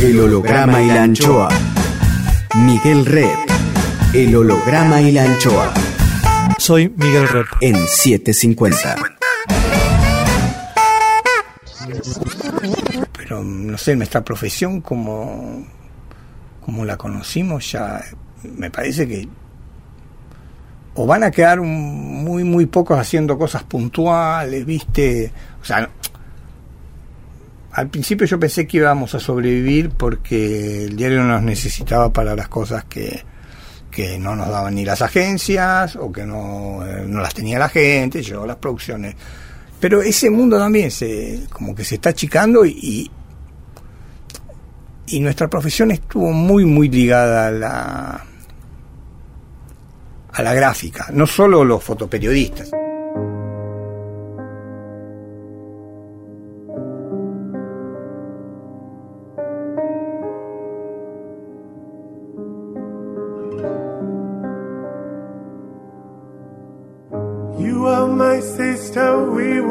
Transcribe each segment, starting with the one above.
El holograma y la anchoa. Miguel Rep. El holograma y la anchoa. Soy Miguel Rep. En 750. Pero no sé, nuestra profesión como, como la conocimos ya, me parece que o van a quedar muy, muy pocos haciendo cosas puntuales, ¿viste? O sea, al principio yo pensé que íbamos a sobrevivir porque el diario no nos necesitaba para las cosas que, que no nos daban ni las agencias o que no, eh, no las tenía la gente, yo las producciones. Pero ese mundo también se como que se está achicando y, y nuestra profesión estuvo muy muy ligada a la a la gráfica, no solo los fotoperiodistas.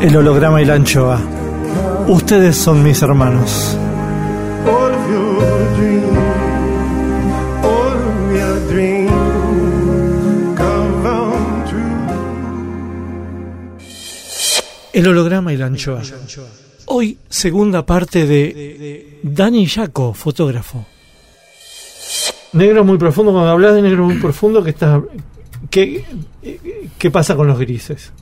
El holograma y la anchoa. Ustedes son mis hermanos. El holograma y la anchoa. Hoy, segunda parte de Dani Yaco, fotógrafo. Negro muy profundo, cuando hablas de negro muy profundo, ¿qué, está, qué, qué pasa con los grises?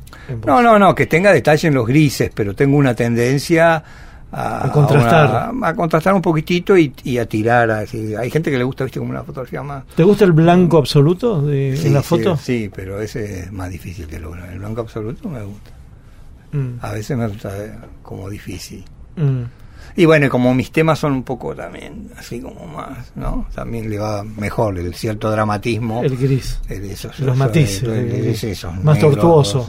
No, no, no, que tenga detalle en los grises, pero tengo una tendencia a, contrastar. A, contrastar un poquitito y, a tirar. hay gente que le gusta, viste, como una fotografía más. ¿Te gusta el blanco absoluto de la foto? Sí, pero ese es más difícil que lograr. El blanco absoluto me gusta. Mm. A veces me resulta como difícil. Mm. Y bueno, como mis temas son un poco también, así como más, ¿no? También le va mejor el cierto dramatismo. El gris. los matices. más tortuoso.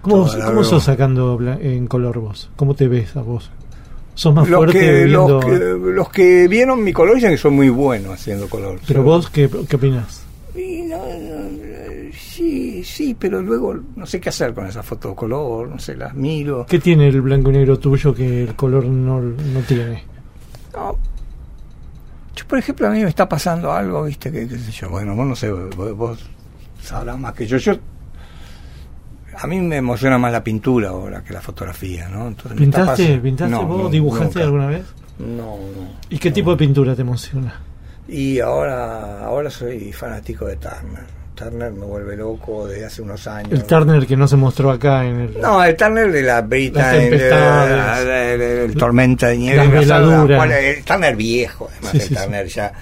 ¿Cómo, ¿Cómo sos sacando en color vos? ¿Cómo te ves a vos? ¿Sos más que, los, que, los que vieron mi color dicen que soy muy bueno haciendo color. ¿Pero vos qué, qué opinas? Sí, sí, pero luego no sé qué hacer con esas fotos de color, no sé, las miro. ¿Qué tiene el blanco y negro tuyo que el color no, no tiene? No. Yo, por ejemplo, a mí me está pasando algo, ¿viste? Que, qué sé yo, bueno, vos no sé, vos, sabrás más que yo. Yo a mí me emociona más la pintura ahora que la fotografía, ¿no? Entonces, ¿Pintaste, ¿pintaste vos? ¿Dibujaste alguna vez? No, no. ¿Y qué tipo de pintura te emociona? Y ahora, ahora soy fanático de Turner. Turner me vuelve loco desde hace unos años. El Turner que no se mostró acá en el. No, el Turner de la Brita, el, Tormenta de Nieve. el Turner viejo, además, el Turner ya.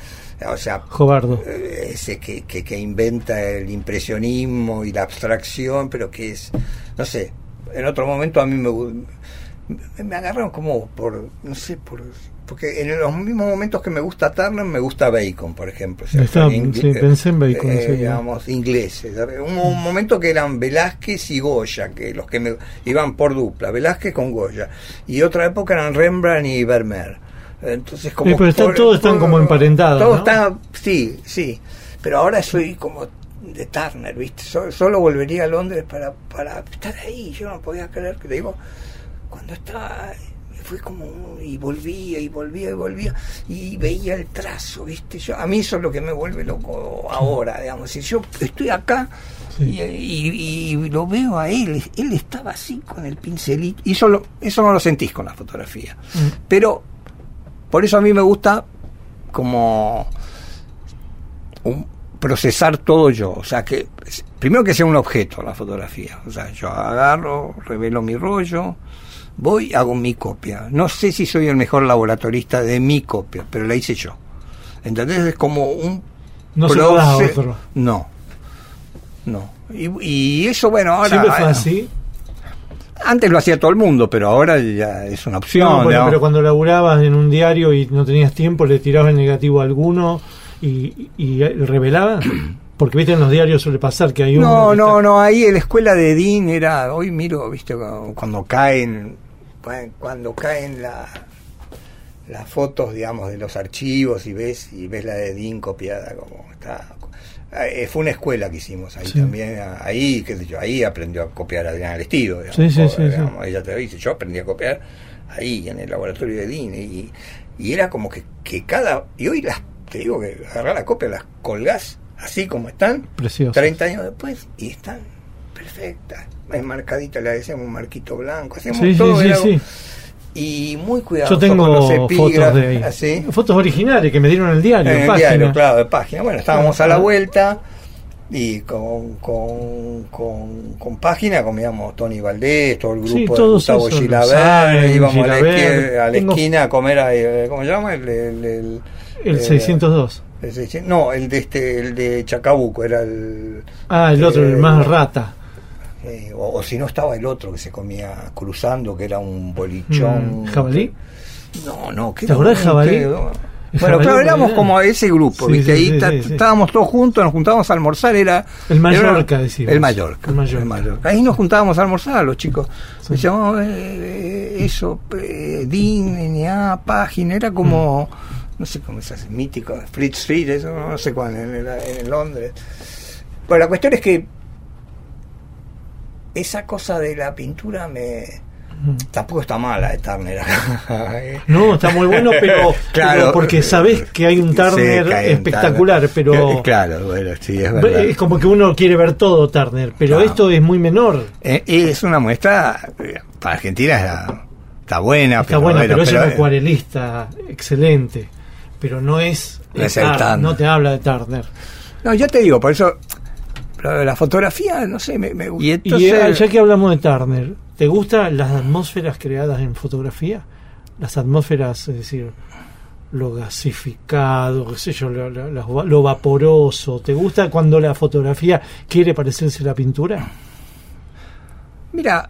O sea, Jobardo. Eh, ese que, que, que inventa el impresionismo y la abstracción, pero que es, no sé, en otro momento a mí me, me agarraron como por, no sé, por porque en los mismos momentos que me gusta Turner, me gusta Bacon, por ejemplo. sí, pensé en Bacon. Eh, digamos, ingleses. Un, un, momento que eran Velázquez y Goya, que los que me iban por dupla, Velázquez con Goya. Y otra época eran Rembrandt y Vermeer. Entonces, como. pero todos están como emparentados. Todos están, sí, sí. Pero ahora soy como de Turner, ¿viste? Solo, volvería a Londres para, para estar ahí. Yo no podía creer que, digo, cuando estaba fue como y volvía y volvía y volvía y veía el trazo viste yo a mí eso es lo que me vuelve loco ahora digamos si yo estoy acá y, y- y lo veo a él él estaba así con el pincelito y eso lo- eso no lo sentís con la fotografía Mm. pero por eso a mí me gusta como un- procesar todo yo. O sea, que primero que sea un objeto la fotografía. O sea, yo agarro, revelo mi rollo, voy, hago mi copia. No sé si soy el mejor laboratorista de mi copia, pero la hice yo. ¿Entendés? Es como un... No se lo a otro. No. No. Y, y eso, bueno, ahora... Siempre fue bueno, así. Antes lo hacía todo el mundo, pero ahora ya es una opción. No, bueno, digamos. pero cuando laburabas en un diario y no tenías tiempo, le tirabas el negativo a alguno y, y, revelabas. Porque viste en los diarios suele pasar que hay uno. No, no, está- no, ahí en la escuela de Dean era, hoy miro, viste, cuando, caen, cuando caen la, las fotos, digamos, de los archivos y ves y ves la de Dean copiada como está. Eh, fue una escuela que hicimos ahí Sí. también, ahí, qué sé yo, ahí aprendió a copiar Adriana Lestido, digamos, Sí, sí, sí, digamos, ella te dice, yo aprendí a copiar ahí en el laboratorio de Dean y, y era como que, que cada, y hoy las, te digo que agarrar la copia, las colgás así como están, Precioso. 30 años después y están perfectas. Enmarcaditas, le decíamos un marquito blanco, hacemos Sí, todo. sí, era- sí. Y muy cuidadoso Yo tengo con los fotos de ahí. Fotos originales que me dieron el diario, En el página. diario, claro, de página. Bueno, estábamos a la vuelta y con, con, con, con página comíamos Tony Valdés, todo el grupo Sí, de Gustavo esos, Gilaber, Sáenz, íbamos a la, esquina, a la esquina a comer, a, eh, ¿cómo se llama? El, el, el- El eh, 602. el 600 no, el de este, el de Chacabuco, era el Ah, el otro, el eh, más rata. Eh, o, o si no estaba el otro que se comía cruzando, que era un bolichón. Mm, ¿Jabalí? No, no, que ¿Te acordás de Jabalí? que- Bueno, Jabalí claro, éramos como ese grupo, Sí, ¿viste? sí, Ahí sí, estábamos todos juntos, nos juntábamos a almorzar, era... El Mallorca, era- decimos. El Mallorca. El Mallorca. Ahí nos juntábamos a almorzar los chicos. Sí. Decíamos, eh, eh, eso, eh, DIN, NA, página, era como... Mm. No sé cómo se hace, mítico, Fleet Street, eso no sé cuál, en, el- en Londres. Bueno, la cuestión es que esa cosa de la pintura me tampoco está mala de Turner. ¿eh? No, está muy bueno, pero, Claro. pero porque sabés que hay un Turner que hay un espectacular, Turner. pero claro bueno sí es verdad es como que uno quiere ver todo Turner, pero Claro. esto es muy menor. Eh, es una muestra eh, para Argentina está, está buena Está bueno, bueno, pero es un eh, acuarelista excelente, pero no es, No es eh, el Turner. no te habla de Turner. no yo te digo por eso pero la fotografía no sé me, me gusta y Y entonces eh, ya que hablamos de Turner, ¿te gustan las atmósferas creadas en fotografía? Las atmósferas, es decir, lo gasificado, qué sé yo, lo, lo- lo- vaporoso. ¿Te gusta cuando la fotografía quiere parecerse a la pintura? mira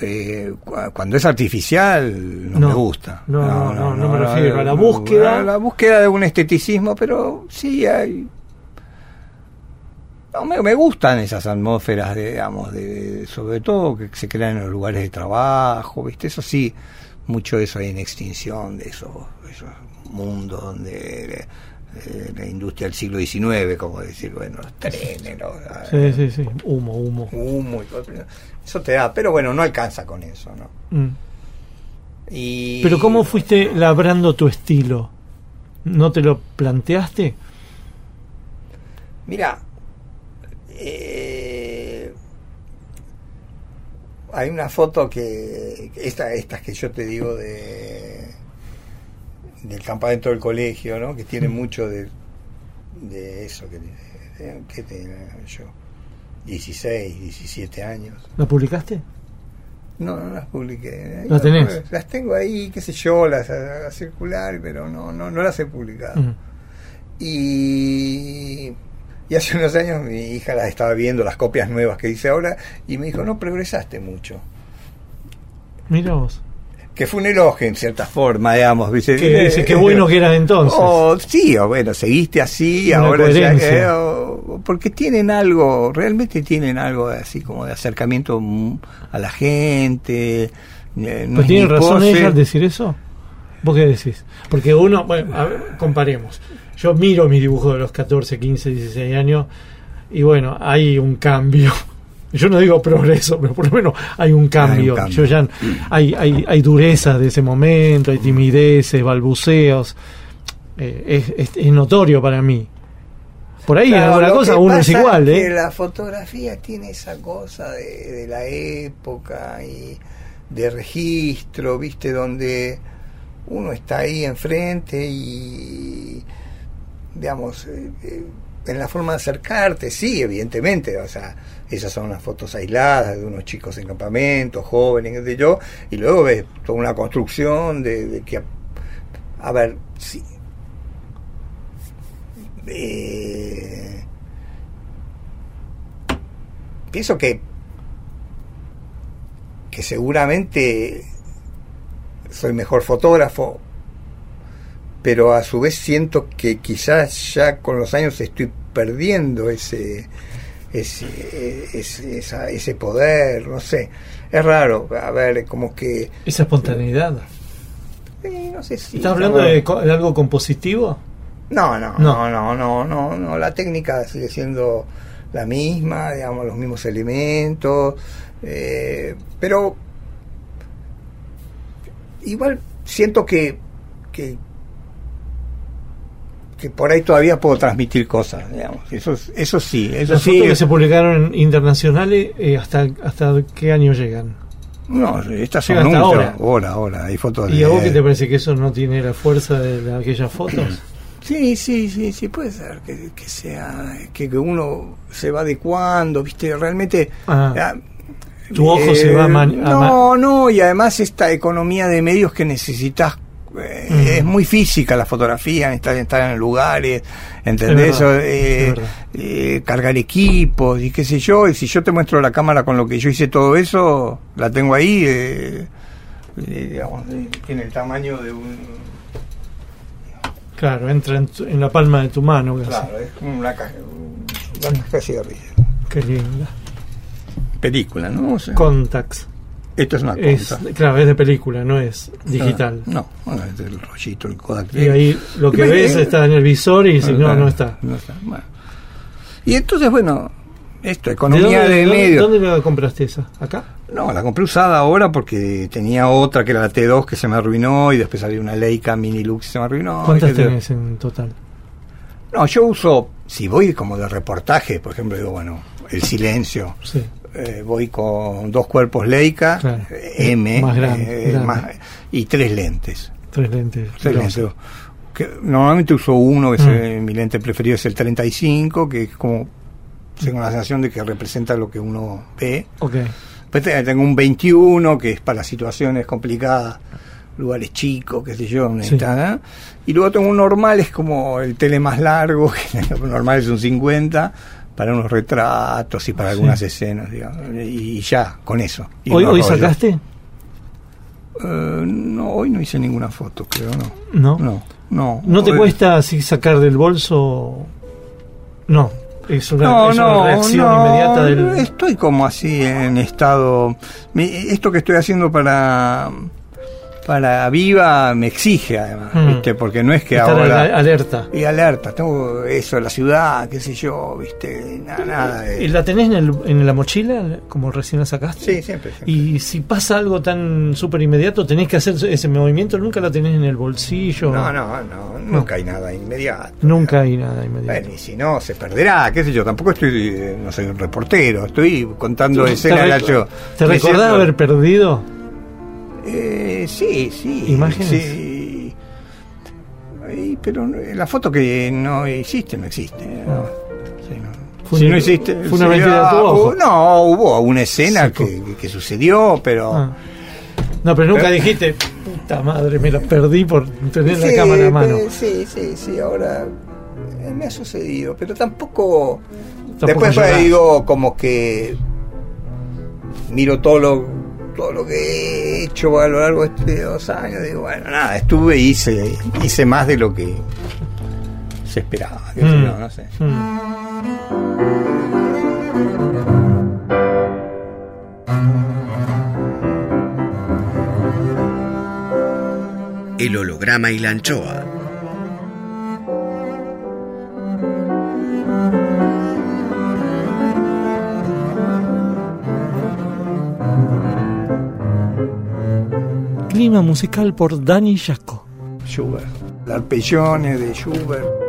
eh, cu- cuando es artificial no, No. me gusta No, no, no, no me refiero a la búsqueda. a la búsqueda de un esteticismo pero sí hay no, me, me gustan esas atmósferas, de, digamos, de, sobre todo que se crean en los lugares de trabajo, ¿viste? Eso sí, mucho de eso hay en extinción, de esos, esos mundos donde eh, la industria del siglo XIX, como decir, bueno, los trenes, los, Sí, sí, sí. Humo, humo. humo y cosas, eso te da, pero bueno, no alcanza con eso, ¿no? Mm. Y, Pero ¿cómo fuiste labrando tu estilo? ¿No te lo planteaste? Mira, eh, hay una foto que esta, estas que yo te digo de del campamento del colegio, ¿no? Que tiene mucho de, de eso que, de- que tenía yo 16, 17 años. ¿La publicaste? No, no las publiqué. ¿Las tenés? Las tengo ahí, qué sé yo, las a, a circular, pero no, no, no las he publicado. Y, y hace unos años mi hija las estaba viendo, las copias nuevas que hice ahora, y me dijo, no progresaste mucho. Mira vos. Que fue un elogio en cierta forma, digamos. Que dice, qué bueno que eras entonces. O, sí, o bueno, seguiste así, Una ahora ya, eh, o- porque tienen algo, realmente tienen algo así como de acercamiento a la gente. eh, no ¿Pero es tiene ni razón pose. ella al decir eso? ¿Vos qué decís? Porque uno, bueno, a ver, comparemos. Yo miro mis dibujos de los 14, 15, 16 años y bueno, hay un cambio yo no digo progreso, pero por lo menos hay un cambio. cambio. Yo ya hay, hay, hay dureza de ese momento, hay timideces, balbuceos. Eh, es, es- es notorio para mí. Por ahí en Claro, alguna lo cosa uno es igual, que ¿eh? La fotografía tiene esa cosa de, de la época y de registro, ¿viste? Donde uno está ahí enfrente y, digamos, eh, eh, en la forma de acercarte, sí, evidentemente, o sea, esas son unas fotos aisladas de unos chicos en campamento, jóvenes, sé yo, y luego ves toda una construcción de, de que, a ver, sí, eh, pienso que que seguramente soy mejor fotógrafo pero a su vez siento que quizás ya con los años estoy perdiendo ese ese, ese, esa- ese poder no sé es raro a ver como que Esa espontaneidad. eh, no sé si ¿Estás hablando de, de algo compositivo? No, no, No. no, no, no, no, no, La técnica sigue siendo la misma, digamos, los mismos elementos, eh, pero igual siento que, que que por ahí todavía puedo transmitir cosas, digamos. Eso, eso sí, eso Las sí. fotos que se publicaron en internacionales, eh, ¿hasta, ¿hasta qué año llegan? No, estas son hasta ahora. Ahora, ahora, hay fotos ¿Y de- a vos qué te parece que eso no tiene la fuerza de la- aquellas fotos? Sí, sí, sí, sí, puede ser que, que sea, que, que uno se va adecuando, viste, realmente... Ah. Tu ojo se va man- a No, no, y además esta economía de medios que necesitas... eh, Mm. Es muy física la fotografía, estar, estar en lugares, ¿entendés? Es verdad, eh, eh, cargar equipos y qué sé yo, y si yo te muestro la cámara con lo que yo hice todo eso, la tengo ahí, eh, eh, digamos, eh, tiene el tamaño de un... Claro, entra en, tu- en la palma de tu mano. casi. Claro, es como una caja, una caja de cigarrillos. Qué linda. película, ¿no? O sea, Contax. Esto es una Es, claro, es de película, no es digital. No, bueno, es el rollito, el Kodak. Y ahí lo que Y ves está en el visor y si no, no está. No está. Bueno. Y entonces, bueno, esto, ¿De economía dónde, de, dónde- medio. dónde la compraste esa? ¿Acá? No, la compré usada ahora porque tenía otra que era la T2 que se me arruinó y después salió una Leica Mini Lux que se me arruinó. ¿Cuántas tenés en total? No, yo uso, si voy como de reportaje, por ejemplo, digo, bueno, el silencio. Sí. Eh, voy con dos cuerpos Leica, Claro. eh, M, Más grande, eh, grande. más- y tres lentes. Tres lentes. Tres lentes. Que normalmente uso uno, que es Mm. mi lente preferido es el 35, que es como, tengo la sensación de que representa lo que uno ve. Ok. Después te- tengo un 21, que es para situaciones complicadas, lugares chicos, qué sé yo, Sí. está. Y luego tengo un normal, es como el tele más largo, que normal es un 50, para unos retratos y para Sí. algunas escenas, digamos. Y ya, con eso. Y ¿Hoy, hoy sacaste? Eh, no, hoy no hice ninguna foto, creo, no. No. No, no. ¿No te Hoy- cuesta así sacar del bolso? No. Es una, No, es una no, reacción no, inmediata del. Estoy como así en estado. mi- esto que estoy haciendo para para Viva me exige además, Mm. ¿viste? Porque no es que estar ahora al- alerta. y alerta, tengo eso la ciudad, qué sé yo, ¿viste? Nada, nada de- ¿Y la tenés en, el- en la mochila, como recién la sacaste? Sí, siempre, siempre. Y si pasa algo tan súper inmediato, tenés que hacer ese movimiento, nunca la tenés en el bolsillo. No, no, no, nunca hay nada inmediato. Nunca hay nada inmediato. Bueno, y si no, se perderá, qué sé yo. Tampoco estoy, eh, no soy un reportero, estoy contando ¿Te, escenas de la rec- yo. ¿Te recordás haber perdido? Eh, sí, sí. ¿Imágenes? Sí. Ay, pero la foto que no existe, no existe. ¿no? Sí, no. Fue si no existe. fue una mentira de tu ah, ojo. No, hubo una escena que, que sucedió, pero. Ah. No, pero nunca Pero- dijiste, puta madre, me la perdí por tener la cámara a mano. Sí, sí, sí, ahora eh, me ha sucedido, pero tampoco. Tampoco después digo, como que miro todo lo todo lo que he hecho a lo largo de estos dos años, digo, bueno, nada, estuve y hice, hice más de lo que se esperaba, Mm. no sé. Mm. El holograma y la anchoa. Clima musical por Dani Jaco. Schubert, l'arpeggione de Schubert.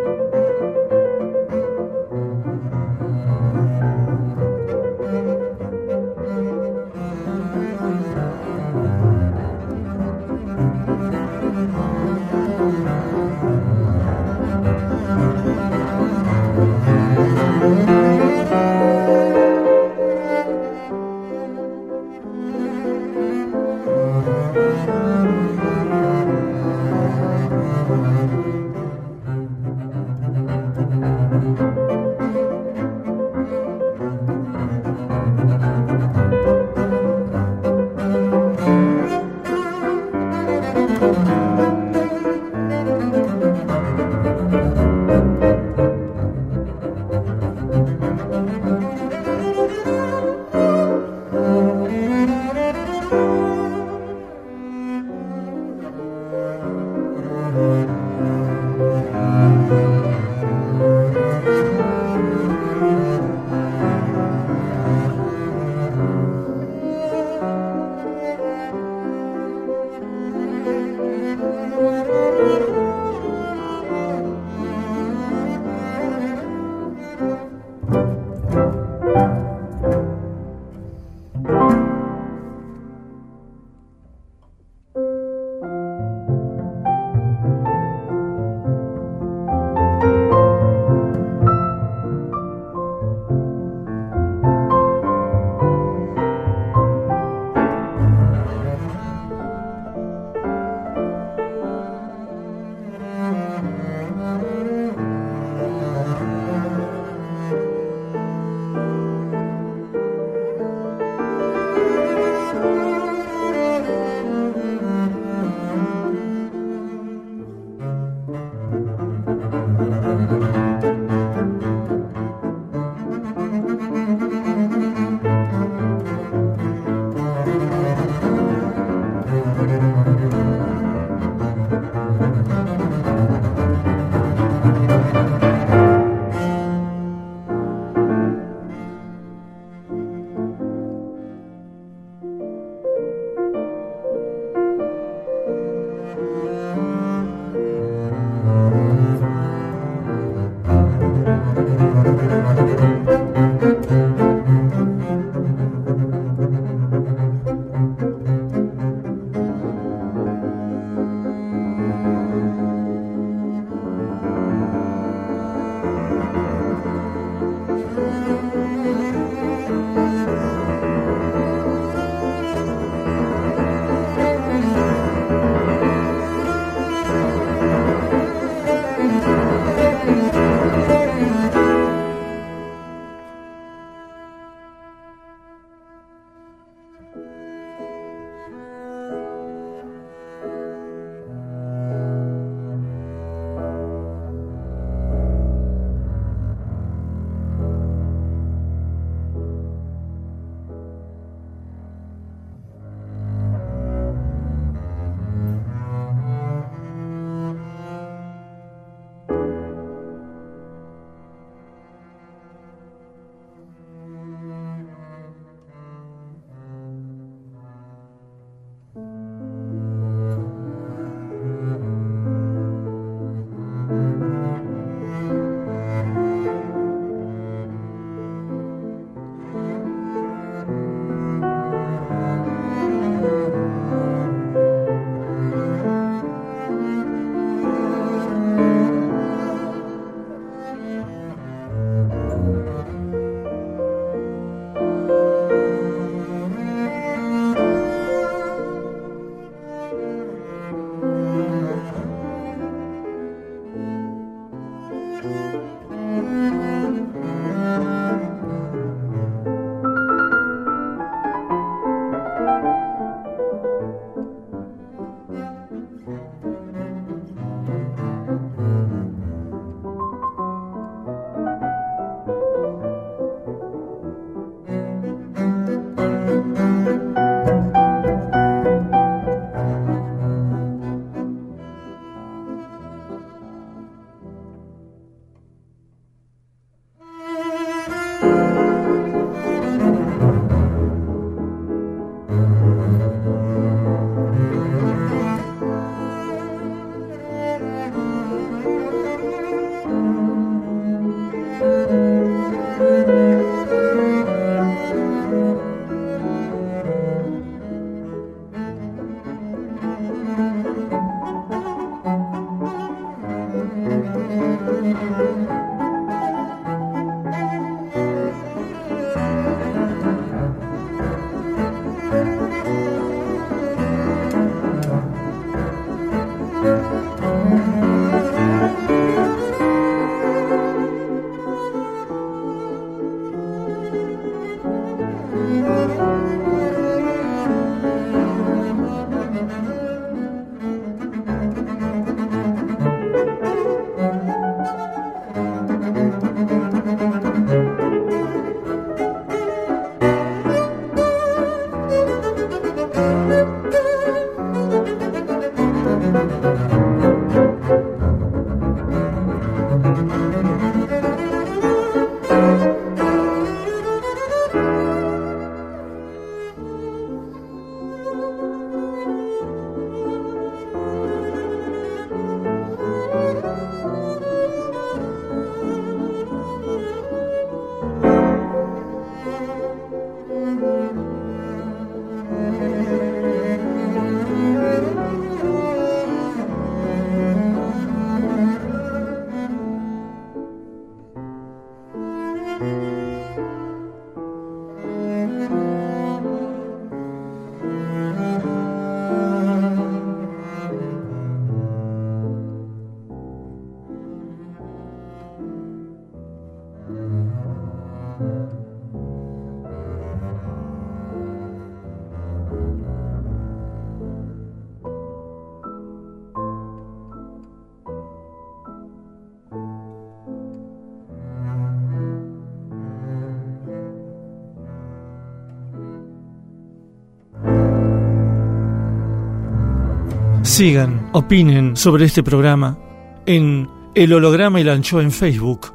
Sigan, opinen sobre este programa en El Holograma y la Anchoa en Facebook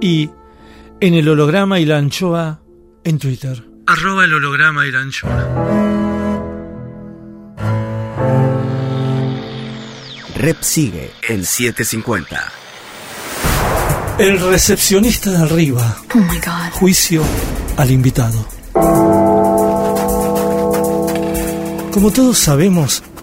y en El Holograma y la Anchoa en Twitter. Arroba el holograma y la anchoa. Rep sigue en 750. El recepcionista de arriba. Oh my God. Juicio al invitado. Como todos sabemos,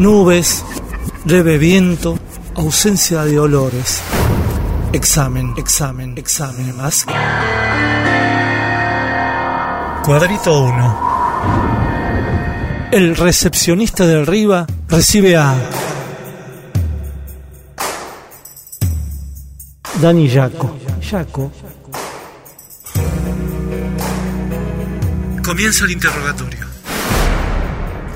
Nubes, leve viento, ausencia de olores. Examen, examen, examen más. Cuadrito 1. El recepcionista de arriba recibe a Dani Yaco. Yaco. Comienza el interrogatorio.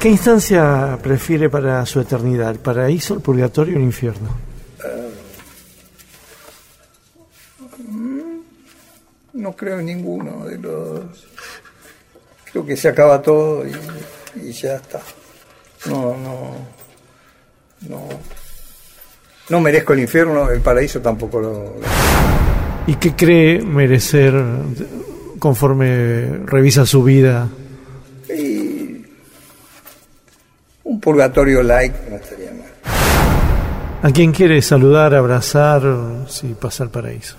¿Qué instancia prefiere para su eternidad? ¿El paraíso, el purgatorio o el infierno? No creo en ninguno de los. Creo que se acaba todo y, y ya está. No, no. No. No merezco el infierno, el paraíso tampoco lo. ¿Y qué cree merecer conforme revisa su vida? Y un purgatorio like no estaría mal. ¿A quién quiere saludar, abrazar, si pasa al paraíso?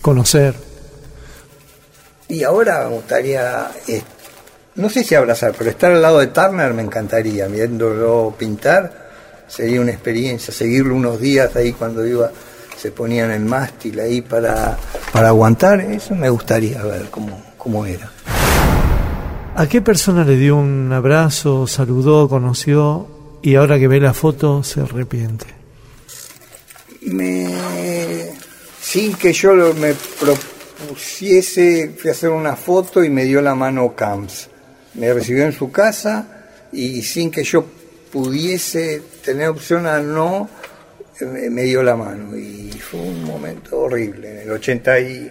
Conocer. Y ahora me gustaría, eh, no sé si abrazar, pero estar al lado de Turner me encantaría, viéndolo pintar, sería una experiencia, seguirlo unos días ahí cuando iba, se ponían el mástil ahí para, para aguantar, eso me gustaría ver cómo, cómo era. ¿A qué persona le dio un abrazo, saludó, conoció y ahora que ve la foto se arrepiente? Me, sin que yo me propusiese, fui a hacer una foto y me dio la mano Camps. Me recibió en su casa y sin que yo pudiese tener opción a no, me, dio la mano. Y fue un momento horrible. En el 80 y...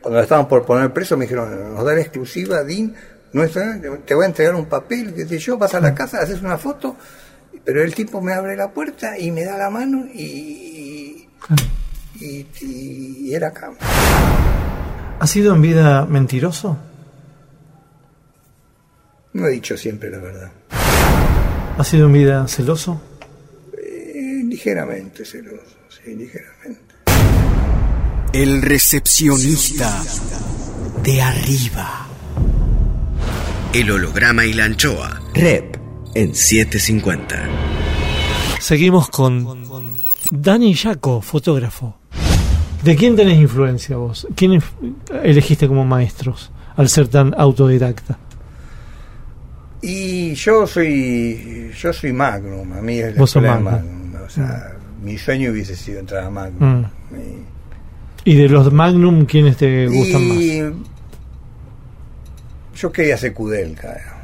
Cuando estaban por poner preso me dijeron, nos da la exclusiva, Dean, nuestra, te voy a entregar un papel, que sé yo, vas a la casa, haces una foto, pero el tipo me abre la puerta y me da la mano y, y, y era Camps. ¿Ha sido en vida mentiroso? No he dicho siempre la verdad. ¿Ha sido en vida celoso? Eh, ligeramente celoso, sí, ligeramente. El recepcionista de arriba. El holograma y la anchoa. Rep en 750. Seguimos con Dani Yaco, fotógrafo. ¿De quién tenés influencia vos? ¿Quién elegiste como maestros al ser tan autodidacta? Y yo soy yo soy Magnum, a mí es la Vos sos escuela de Magnum. Magnum, O sea, mi sueño hubiese sido entrar a Magnum. Mm. Y- ¿Y de los Magnum quiénes te gustan más? Yo quería hacer Kudelka.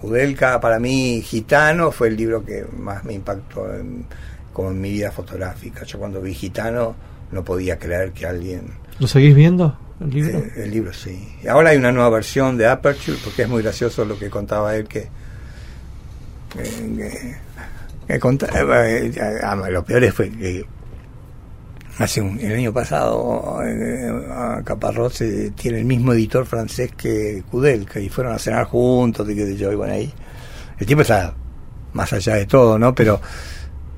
Kudelka para mí, Gitano, fue el libro que más me impactó en, como en mi vida fotográfica. Yo cuando vi Gitano no podía creer que alguien... ¿Lo seguís viendo? ¿El libro? Eh, el libro sí. Ahora hay una nueva versión de Aperture, porque es muy gracioso lo que contaba él que... que, que- que contaba, eh, ah, lo peor fue que hace un, el año pasado eh, Caparrós eh, tiene el mismo editor francés que Kudelka y fueron a cenar juntos y qué yo, y bueno ahí el tipo está más allá de todo, ¿no? Pero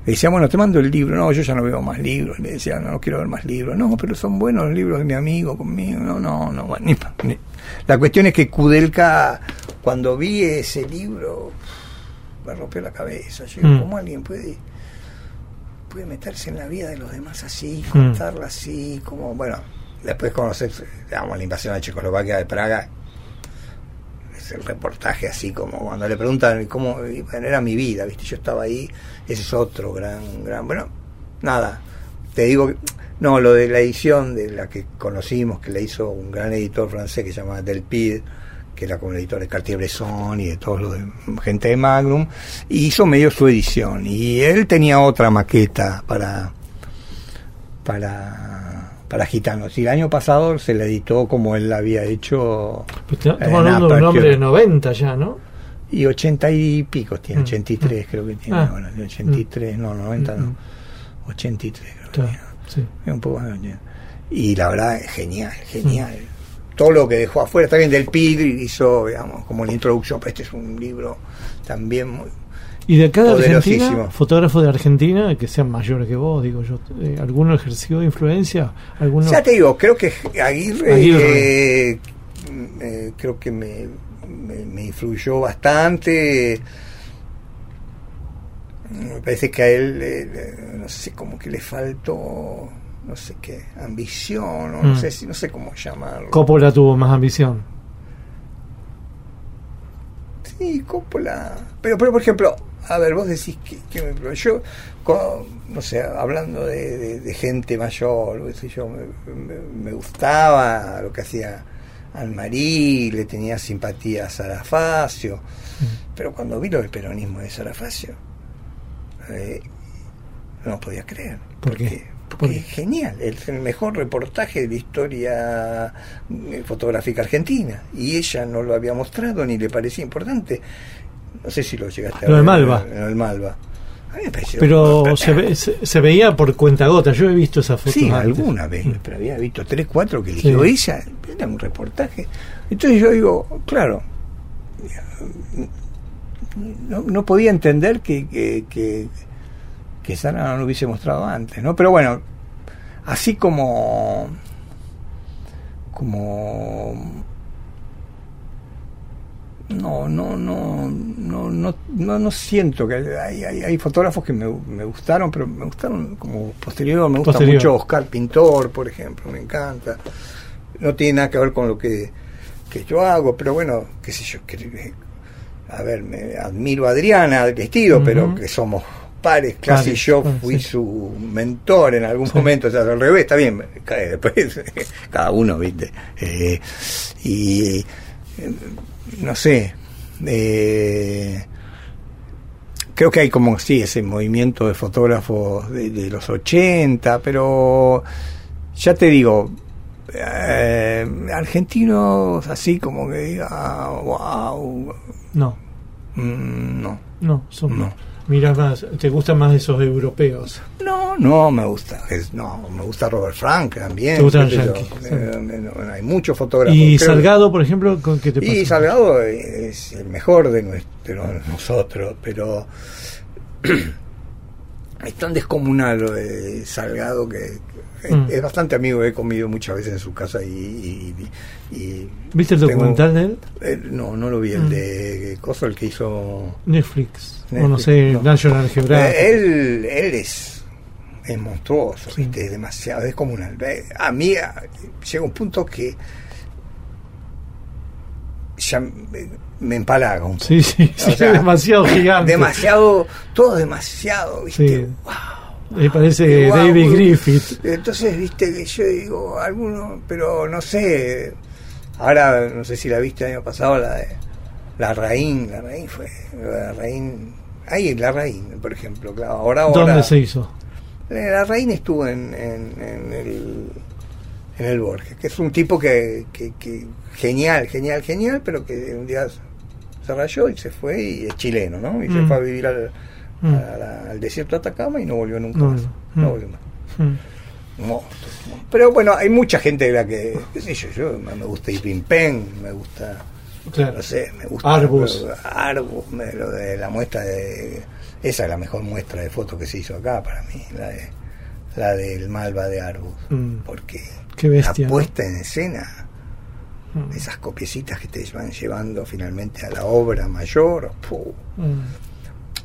le decía, bueno, te mando el libro, no, yo ya no veo más libros, le decía, no, no quiero ver más libros, no, pero son buenos los libros de mi amigo conmigo, no, no, no, bueno, ni la cuestión es que Kudelka, cuando vi ese libro, me rompió la cabeza, yo digo, Mm. ¿cómo alguien puede puede meterse en la vida de los demás así, Mm. contarla así, como, bueno, después conocer, digamos, la invasión a Checoslovaquia de Praga, es el reportaje así como cuando le preguntan cómo era mi vida, ¿viste? Yo estaba ahí, ese es otro gran, gran, bueno, nada, te digo, no, lo de la edición de la que conocimos, que la hizo un gran editor francés que se llama Del Pid, que era como el editor de Cartier-Bresson y de todos los gente de Magnum, y hizo medio su edición. Y él tenía otra maqueta para para para gitanos. Y el año pasado se le editó como él la había hecho. Pues estamos hablando de un hombre de 90 ya, ¿no? Y 80 y pico tiene, mm. 83 mm. creo que tiene. Ah. Bueno, 83, mm. no, 90 no. 83 creo que tiene. Sí. Un poco Y la verdad genial, genial. Todo lo que dejó afuera, también del PID hizo, digamos, como la introducción, pero este es un libro también muy, y de acá de Argentina, fotógrafos de Argentina que sean mayores que vos, digo yo, eh, ¿alguno ejerció influencia? ¿Alguno? Ya te digo, creo que Aguirre, eh, eh, creo que me, me, influyó bastante. Me parece que a él, no sé, como que le faltó, no sé qué, ambición, no, mm. sé si, no sé cómo llamarlo. Coppola tuvo más ambición. Sí, Coppola. Pero, pero por ejemplo, a ver, vos decís que, yo, no sé, hablando de, gente mayor, yo, me, gustaba lo que hacía Almarí, le tenía simpatía a Sarafacio, pero cuando vi lo del peronismo de Sarafacio, eh, no podía creer. ¿Por qué? Porque es genial, es el mejor reportaje de la historia eh, fotográfica argentina. Y ella no lo había mostrado ni le parecía importante. No sé si lo llegaste a ver. Malva. En el Malva. pero se, se, veía por cuenta gota. Yo he visto esa foto. Sí, alguna vez, mm. pero había visto tres, cuatro que eligió ella. Era un reportaje. Entonces yo digo, claro, no, no podía entender que, que, que, que Sara no lo hubiese mostrado antes, ¿no? Pero bueno, así como como no, no, no, no, no, no, no siento que hay, hay, hay fotógrafos que me, me, gustaron, pero me gustaron como posterior, me gusta mucho Oscar Pintor, por ejemplo, me encanta. No tiene nada que ver con lo que, que yo hago, pero bueno, qué sé yo, que, a ver, me admiro a Adriana del vestido, pero que somos pares, casi yo fui su mentor en algún momento, o sea, al revés, está bien, después cada uno, viste. Eh, y eh, no sé, eh, creo que hay como, sí, ese movimiento de fotógrafos de, los 80, pero ya te digo, eh, argentinos así como que diga, wow. No. Mm, no. No, son no. Mira más, ¿te gustan más esos europeos? No, no, me gusta. no, me gusta Robert Frank también. ¿Te gustan los hay muchos fotógrafos. ¿Y Salgado, por ejemplo, qué te pasa? Y Salgado es el mejor de, nuestro, nosotros, pero es tan descomunal lo de Salgado que, mm. es bastante amigo, he comido muchas veces en su casa y... ¿Viste el documental de él? Eh, no, no lo vi, el mm. de Coso, el que hizo... Netflix, o no sé, National Geographic. Eh, él, él es, es monstruoso, ¿viste? es demasiado, es descomunal. A mí llega un punto que ya me empalaga un poco. Sí, sí, demasiado gigante. Demasiado, todo demasiado, ¿viste? Me parece David Griffith. Entonces, viste, que yo digo, alguno, pero no sé. Ahora, no sé si la viste el año pasado, la de La Raín. La Raín fue. La Raín. Ahí, La Raín, por ejemplo. Claro, ahora, ¿Dónde se hizo? La Raín estuvo en, en, en el en el Borges, que es un tipo que, que, que, genial, genial, genial, pero que un día se rayó y se fue y es chileno, ¿no? Y se mm. fue a vivir al, mm. al desierto de Atacama y no volvió nunca más. No mm. volvió más. Pero bueno, hay mucha gente de la que, qué sé yo, yo me gusta Pen, me gusta, no sé, me gusta Arbus, Arbus lo de la muestra de, esa es la mejor muestra de fotos que se hizo acá para mí, la de la del Malva de Arbus, porque la puesta en escena Mm. esas copiecitas que te van llevando finalmente a la obra mayor. Mm.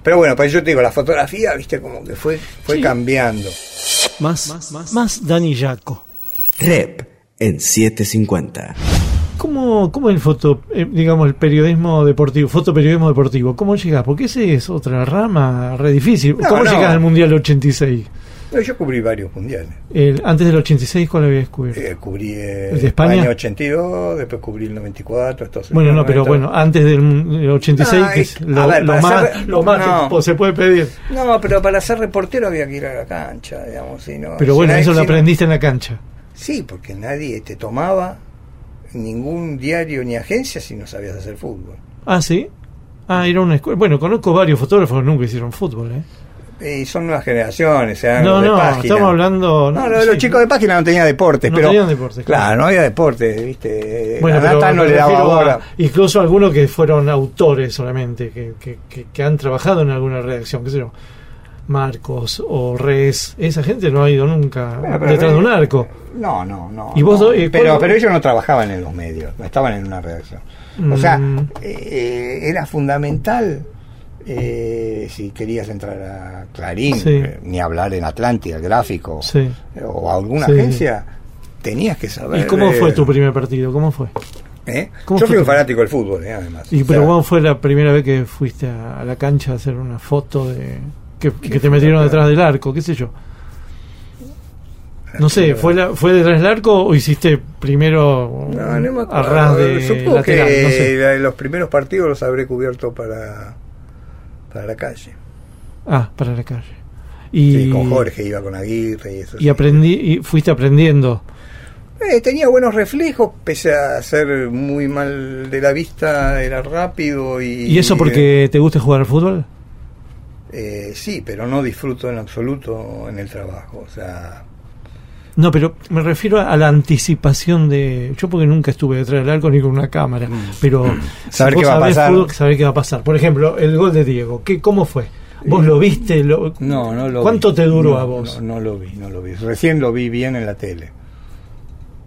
Pero bueno, pues yo te digo, la fotografía, viste, como que fue, fue cambiando. Más, más, más, más Dani Jaco. Rep en 750. ¿Cómo, cómo el foto, eh, digamos, el periodismo deportivo, fotoperiodismo deportivo? ¿Cómo llegas? Porque ese es otra rama re difícil. No, ¿Cómo no. llegas al Mundial 86? No, yo cubrí varios mundiales. El, antes del 86, ¿cuál había descubierto? Eh, cubrí eh, ¿El de España? año 82, después cubrí el 94, Estados bueno, no, Unidos, pero 90. bueno, antes del del 86, No, que es- lo, ver, más, ser- lo más no. que se puede pedir. No, pero para ser reportero había que ir a la cancha, digamos. si no- Pero si bueno, nadie- eso lo si aprendiste en la cancha. Sí, porque nadie te tomaba ningún diario ni agencia si no sabías hacer fútbol. Ah, sí. Ah, era una escuela. Bueno, conozco varios fotógrafos que nunca hicieron fútbol, ¿eh? Y son nuevas generaciones, No, los de no, página. estamos hablando. No, de los chicos de página no tenían deportes, No pero. tenían deportes, claro. Claro, no había deportes, ¿viste? Bueno, la nata no le daba refiero a bola. incluso algunos que fueron autores solamente, que, que, que, que han trabajado en alguna redacción, qué sé yo, Marcos o Res, esa gente no ha ido nunca pero- detrás de un arco. No, no, no. ¿Y vos no. eh, pero, pero ellos no trabajaban en los medios, no estaban en una redacción. O sea, Mm. eh, era fundamental eh, si querías entrar a Clarín, Sí. eh, ni hablar en Atlántida, el gráfico, Sí. o a alguna Sí. agencia, tenías que saber. ¿Y cómo de- fue tu primer partido? ¿Cómo fue? ¿Eh? cómo Yo fui un fanático del fútbol, eh, además. ¿Y O pero sea, cómo fue la primera vez que fuiste a, a la cancha a hacer una foto de que, que te metieron detrás del arco? ¿Qué sé yo? No sé, ¿fue, la, ¿fue detrás del arco o hiciste primero No, no a ras de Supongo lateral? que No sé. la- los primeros partidos los habré cubierto para, para la calle. Ah, para la calle. Y, Sí, con Jorge, iba con Aguirre y eso. y sí. aprendí y fuiste aprendiendo. Eh, tenía buenos reflejos, pese a ser muy mal de la vista, era rápido y... ¿Y eso porque te gusta jugar al fútbol? Eh, sí, pero no disfruto en absoluto en el trabajo. O sea, No, pero me refiero a la anticipación de. Yo, porque nunca estuve detrás del arco ni con una cámara, pero Mm. Saber vos qué va a pasar. fútbol, saber qué va a pasar. Por ejemplo, el gol de Diego, ¿qué, ¿cómo fue? ¿Vos lo viste? Lo, no, no lo ¿Cuánto vi. te duró No, a vos? No, no lo vi, no lo vi. Recién lo vi bien en la tele.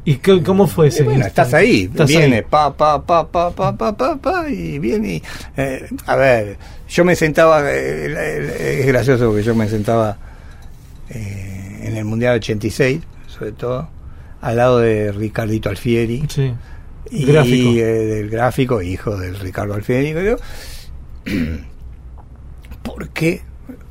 ¿Y qué- cómo fue ese? Bueno, instante? estás ahí, Estás viene, ahí. pa, pa, pa, pa, pa, pa, pa, pa, y viene. y, eh, a ver, yo me sentaba, eh, es gracioso porque yo me sentaba eh, en el Mundial 86, sobre todo, al lado de Ricardito Alfieri. Sí. y Gráfico. eh, del gráfico, hijo del Ricardo Alfieri, creo. Porque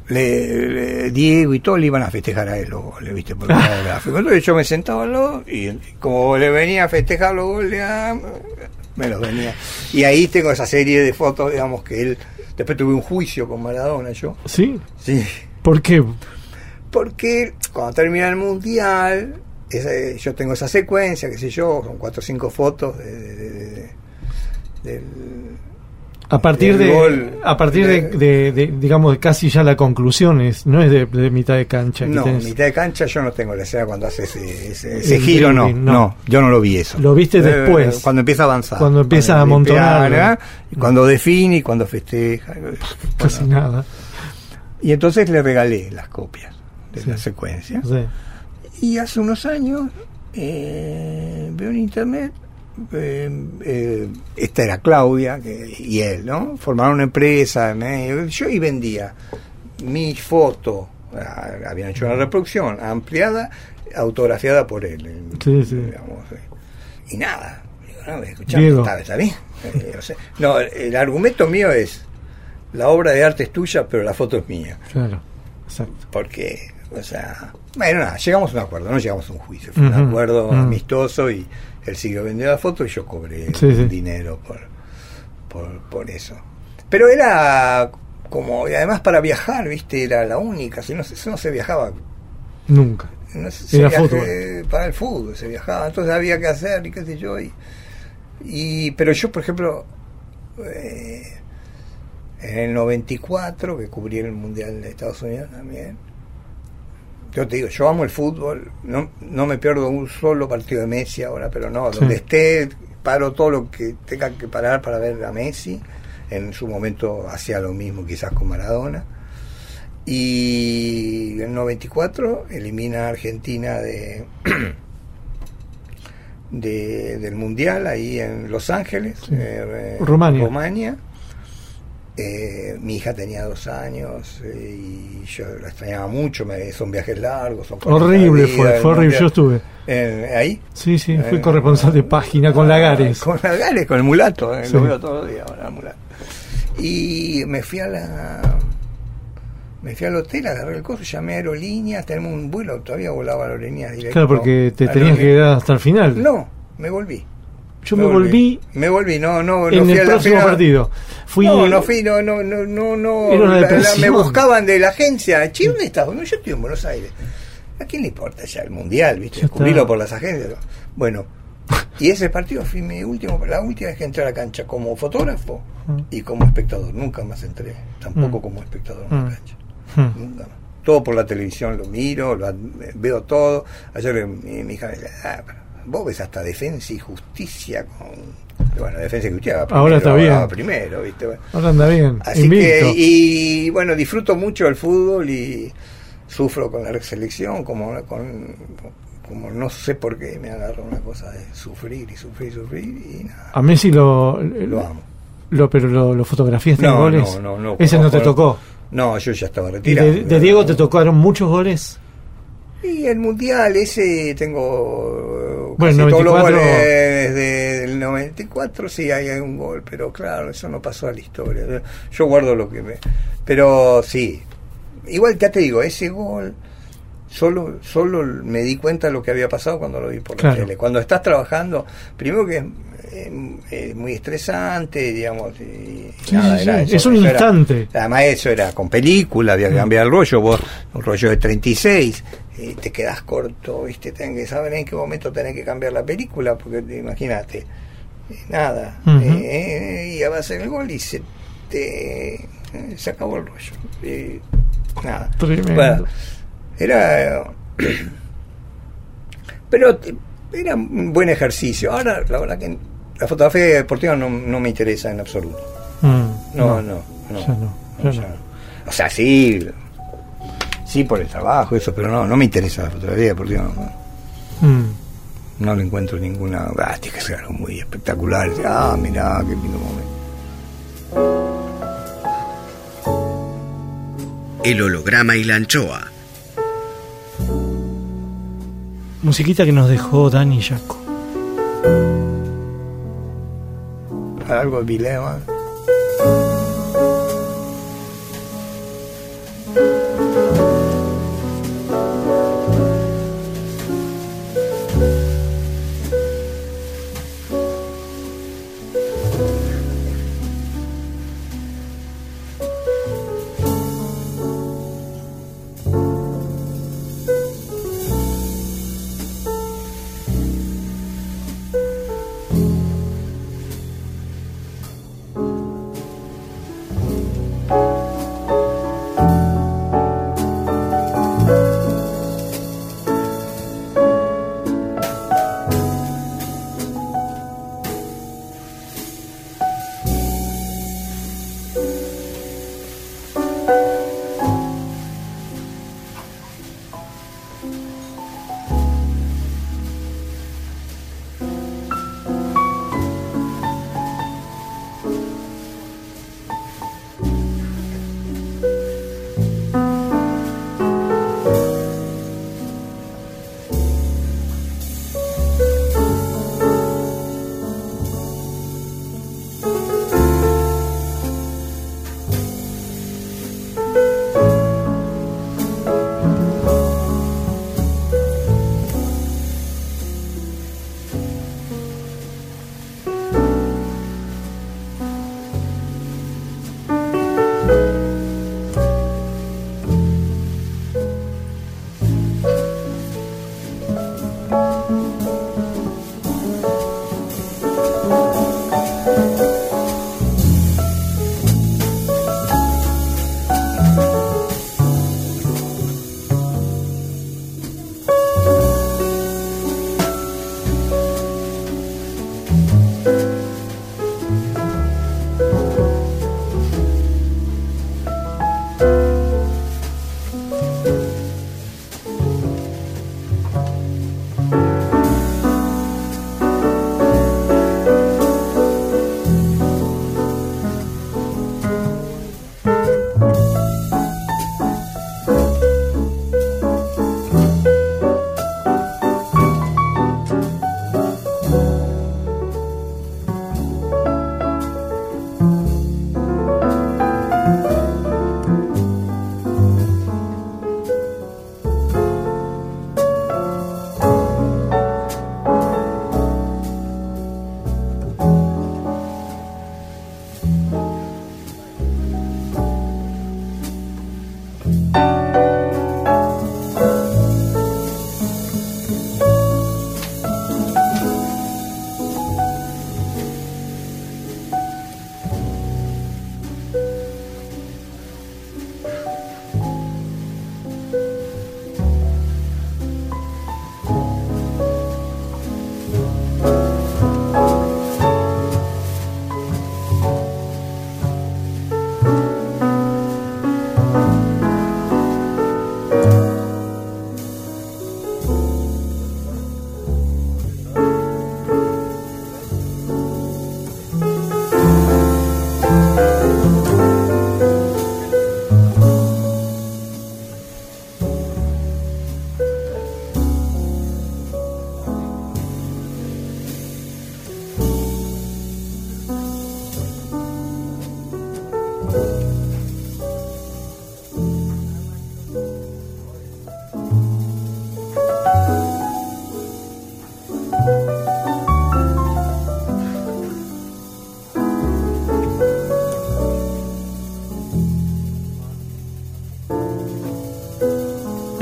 le, le- Diego y todo le iban a festejar a él los goles, ¿viste? Era el gráfico. Entonces yo me sentaba al lado y como le venía a festejar los goles, me los venía. Y ahí tengo esa serie de fotos, digamos, que él. Después tuve un juicio con Maradona, yo. ¿Sí? Sí. ¿Por qué? Porque cuando termina el mundial, yo tengo esa secuencia, qué sé yo, son cuatro o cinco fotos de, de- de- de- del, A partir El de, gol a partir de, digamos, de casi ya la conclusión, es, no es de, mitad de cancha. No, tenés- mitad de cancha yo no tengo la escena cuando hace ese, ese, ese El giro, no, no. no, yo no lo vi eso. Lo viste Eh, después. Cuando empieza a avanzar. Cuando empieza a Cuando y Cuando define y cuando festeja. Casi Bueno, nada. Y entonces le regalé las copias de Sí. la secuencia. Sí. Y hace unos años eh, veo en internet, eh, eh, esta era Claudia que- y él, ¿no? Formaron una empresa, yo y vendía mi foto, ah, habían hecho una reproducción ampliada, autografiada por él. Sí, sí. digamos, eh. y nada, no, está, está bien. Eh, o sea, no, el argumento mío es, la obra de arte es tuya, pero la foto es mía Claro. Exacto. porque, o sea, bueno, nada, llegamos a un acuerdo, no llegamos a un juicio, fue un acuerdo amistoso y él siguió vendiendo la foto y yo cobré Sí, sí. dinero por, por, por eso. Pero era como, y además para viajar, viste, era la única, si no, se- no se viajaba, Nunca. no se, se Era viaje- fútbol. para el fútbol se viajaba, entonces había que hacer y qué sé yo, y, y pero yo, por ejemplo, eh, en el 94, que cubrí el Mundial de Estados Unidos también, yo te digo, yo amo el fútbol, no, no me pierdo un solo partido de Messi ahora, pero no, Sí. donde esté, paro todo lo que tenga que parar para ver a Messi. En su momento hacía lo mismo quizás con Maradona. Y en el 94 elimina a Argentina de, de- del Mundial ahí en Los Ángeles, Sí. eh, Rumania. Rumania. Eh, mi hija tenía dos años eh, y yo la extrañaba mucho, me, son viajes largos. Son 40 Horrible fue, fue horrible. Yo estuve. Eh, ¿Ahí? Sí, sí, fui Eh, corresponsal de página con Lagares. Con Lagares, con el mulato, eh, Sí. lo veo todos los días, el mulato. Y me fui a la. Me fui al hotel, agarré el coso, llamé a aerolíneas, tenemos un vuelo, todavía volaba a aerolíneas directo. Claro, porque te a tenías que quedar hasta el final. No, me volví. Yo me volví Me volví, no, no, no en fui a el la próximo final. partido. Fui, no, no fui, no, no, no, no, no. La- la- me buscaban de la agencia. Che, ¿dónde estás? No, yo estoy en Buenos Aires. ¿A quién le importa ya el mundial, viste? Ya está. Cubrirlo por las agencias. Bueno, y ese partido fue mi último, la última vez que entré a la cancha como fotógrafo Mm. y como espectador. Nunca más entré, tampoco Mm. como espectador en Mm. la cancha. Hmm. Nunca más. Todo por la televisión lo miro, lo veo todo. Ayer mi, mi hija me decía, ah, vos ves hasta defensa y justicia con. Bueno, defensa y justicia. va Ahora está primero, bien. va primero, ¿viste? Bueno. Ahora anda bien. Así invicto. que, y bueno, disfruto mucho el fútbol y sufro con la selección, como, con, como no sé por qué me agarra una cosa de sufrir y sufrir y sufrir y nada. A Messi lo, Lo amo. lo pero lo, lo fotografiaste No, goles. no, no, no. Ese no te tocó. No, yo ya estaba ¿Y retirado. de, de Diego te tocaron muchos goles? Y el mundial ese tengo Bueno, casi todos los 94. goles desde el 94 sí hay, hay un gol, pero claro, eso no pasó a la historia. Yo guardo lo que me pero sí. Igual ya te digo, ese gol solo solo me di cuenta de lo que había pasado cuando lo vi por la Claro. tele. Cuando estás trabajando, primero que es, eh, es muy estresante, digamos, y Sí, nada, sí, era sí. eso, Es un eso era- instante. Además eso era con película, había que cambiar el rollo, vos un rollo de 36, y te quedas corto, viste, tenés que saber en qué momento tenés que cambiar la película, porque te- imagínate, eh, nada, Ujú. eh, y va a ser el gol y se te eh, se acabó el rollo. Nada. Tremendo. Bueno, era pero te- era un buen ejercicio. Ahora la verdad que la fotografía deportiva no, no me interesa en absoluto. Mm, No, no, no. ya no. O sea, sí, sí por el trabajo, eso, pero no, no me interesa la fotografía deportiva. No, Mm. no le encuentro ninguna. Ah, tiene que ser algo muy espectacular. Ah, mirá, qué lindo momento. El holograma y la anchoa. Musiquita que nos dejó Dani Jaco. Algo dilema.